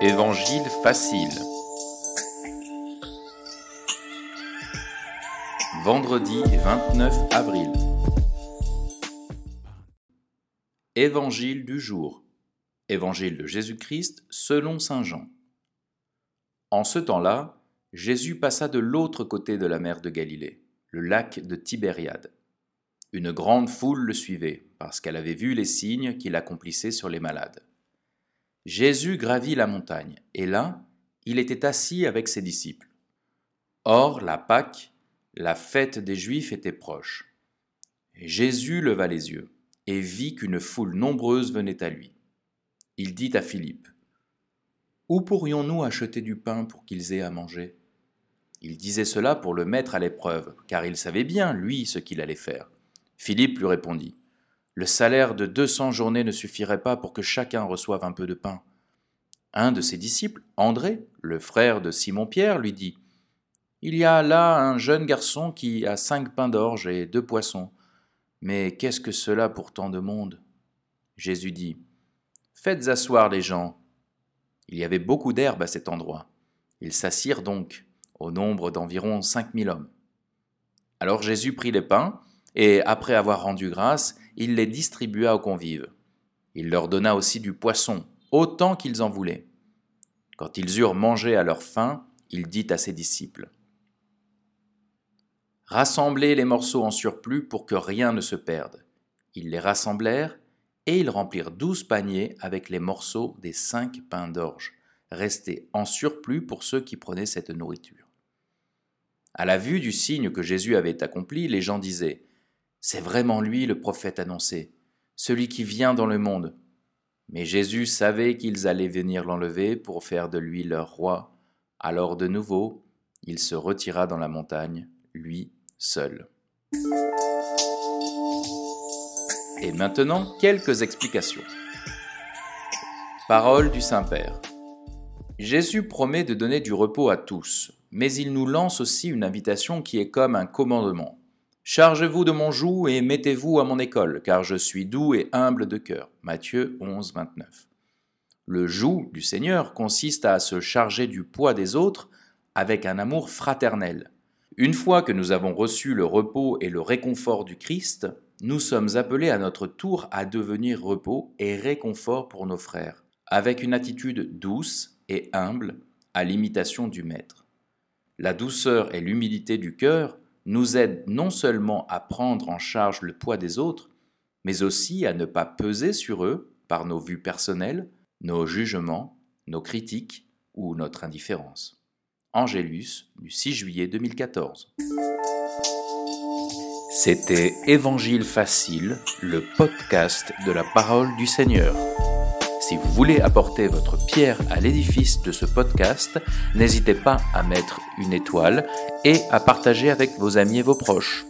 Évangile facile. Vendredi 29 avril. Évangile du jour. Évangile de Jésus-Christ selon Saint Jean. En ce temps-là, Jésus passa de l'autre côté de la mer de Galilée, le lac de Tibériade. Une grande foule le suivait, parce qu'elle avait vu les signes qu'il accomplissait sur les malades. Jésus gravit la montagne, et là, il était assis avec ses disciples. Or, la Pâque, la fête des Juifs, était proche. Jésus leva les yeux, et vit qu'une foule nombreuse venait à lui. Il dit à Philippe, Où pourrions-nous acheter du pain pour qu'ils aient à manger? Il disait cela pour le mettre à l'épreuve, car il savait bien, lui, ce qu'il allait faire. Philippe lui répondit, Le salaire de deux cents journées ne suffirait pas pour que chacun reçoive un peu de pain. Un de ses disciples, André, le frère de Simon-Pierre, lui dit, Il y a là un jeune garçon qui a cinq pains d'orge et deux poissons. Mais qu'est-ce que cela pour tant de monde? Jésus dit, Faites asseoir les gens. Il y avait beaucoup d'herbe à cet endroit. Ils s'assirent donc, au nombre d'environ cinq mille hommes. Alors Jésus prit les pains, et après avoir rendu grâce, il les distribua aux convives. Il leur donna aussi du poisson, autant qu'ils en voulaient. Quand ils eurent mangé à leur faim, il dit à ses disciples, Rassemblez les morceaux en surplus pour que rien ne se perde. Ils les rassemblèrent, et ils remplirent douze paniers avec les morceaux des cinq pains d'orge, restés en surplus pour ceux qui prenaient cette nourriture. À la vue du signe que Jésus avait accompli, les gens disaient c'est vraiment lui le prophète annoncé, celui qui vient dans le monde. Mais Jésus savait qu'ils allaient venir l'enlever pour faire de lui leur roi. Alors de nouveau, il se retira dans la montagne, lui seul. Et maintenant, quelques explications. Parole du Saint-Père. Jésus promet de donner du repos à tous, mais il nous lance aussi une invitation qui est comme un commandement. Chargez-vous de mon joug et mettez-vous à mon école, car je suis doux et humble de cœur. Matthieu 11, 29. Le joug du Seigneur consiste à se charger du poids des autres avec un amour fraternel. Une fois que nous avons reçu le repos et le réconfort du Christ, nous sommes appelés à notre tour à devenir repos et réconfort pour nos frères, avec une attitude douce et humble à l'imitation du Maître. La douceur et l'humilité du cœur nous aide non seulement à prendre en charge le poids des autres, mais aussi à ne pas peser sur eux par nos vues personnelles, nos jugements, nos critiques ou notre indifférence. Angélus du 6 juillet 2014. C'était Évangile facile, le podcast de la parole du Seigneur. Si vous voulez apporter votre pierre à l'édifice de ce podcast, n'hésitez pas à mettre une étoile et à partager avec vos amis et vos proches.